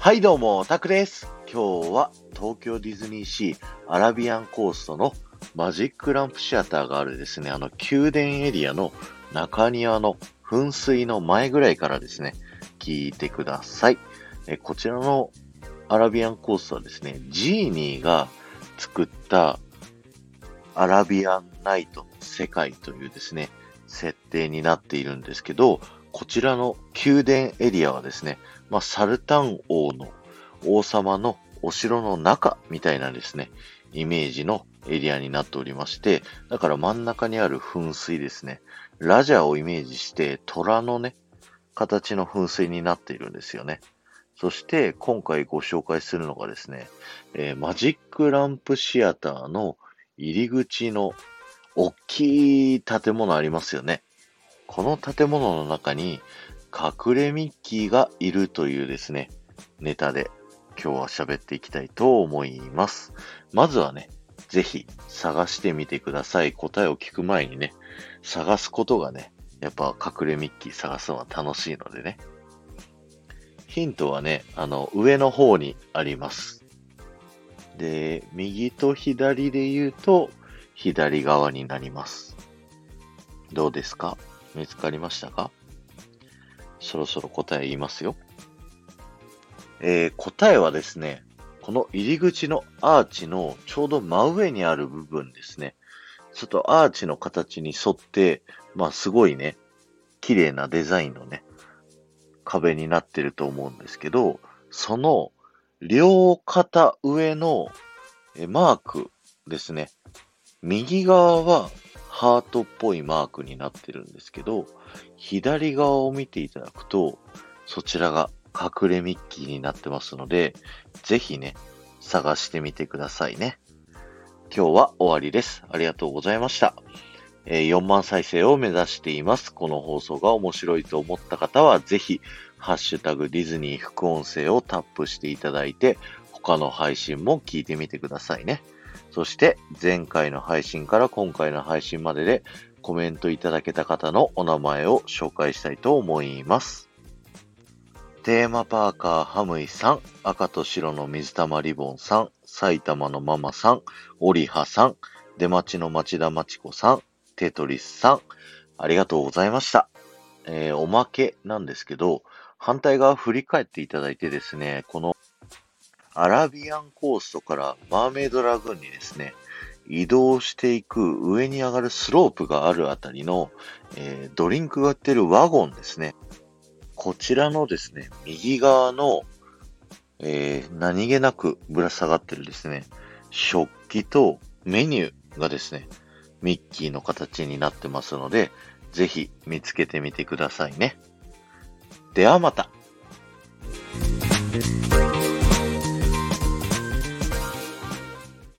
はいどうも、タクです。今日は東京ディズニーシーアラビアンコーストのマジックランプシアターがあるですね、あの宮殿エリアの中庭の噴水の前ぐらいからですね、聞いてください。えこちらのアラビアンコーストはですね、ジーニーが作ったアラビアンナイトの世界というですね、設定になっているんですけど、こちらの宮殿エリアはですね、まあ、サルタン王の王様のお城の中みたいなですね、イメージのエリアになっておりまして、だから真ん中にある噴水ですね、ラジャーをイメージして虎のね、形の噴水になっているんですよね。そして今回ご紹介するのがですね、えーマジックランプシアターの入り口の大きい建物ありますよね。この建物の中に隠れミッキーがいるというですね、ネタで今日は喋っていきたいと思います。まずはね、ぜひ探してみてください。答えを聞く前にね、探すことがね、やっぱ隠れミッキー探すのは楽しいのでね。ヒントはね、あの、上の方にあります。で、右と左で言うと、左側になります。どうですか？見つかりましたか？そろそろ答え言いますよ。えー答えはですね、この入り口のアーチのちょうど真上にある部分ですね。ちょっとアーチの形に沿って、まあすごいね、綺麗なデザインのね、壁になってると思うんですけど、その両肩上のマークですね。右側はハートっぽいマークになってるんですけど、左側を見ていただくと、そちらが隠れミッキーになってますので、ぜひね、探してみてくださいね。今日は終わりです。ありがとうございました。えー4万再生を目指しています。この放送が面白いと思った方は、ぜひ、ハッシュタグディズニー副音声をタップしていただいて、他の配信も聞いてみてくださいね。そして、前回の配信から今回の配信まででコメントいただけた方のお名前を紹介したいと思います。テーマパーカーハムイさん、赤と白の水玉リボンさん、埼玉のママさん、オリハさん、出町の町田町子さん、テトリスさん、ありがとうございました。えーおまけなんですけど、反対側振り返っていただいてですね、このアラビアンコーストからマーメイドラグーンにですね、移動していく上に上がるスロープがあるあたりの、えードリンクが売ってるワゴンですね。こちらのですね、右側の、えー何気なくぶら下がってるですね、食器とメニューがですね、ミッキーの形になってますので、ぜひ見つけてみてくださいね。ではまた。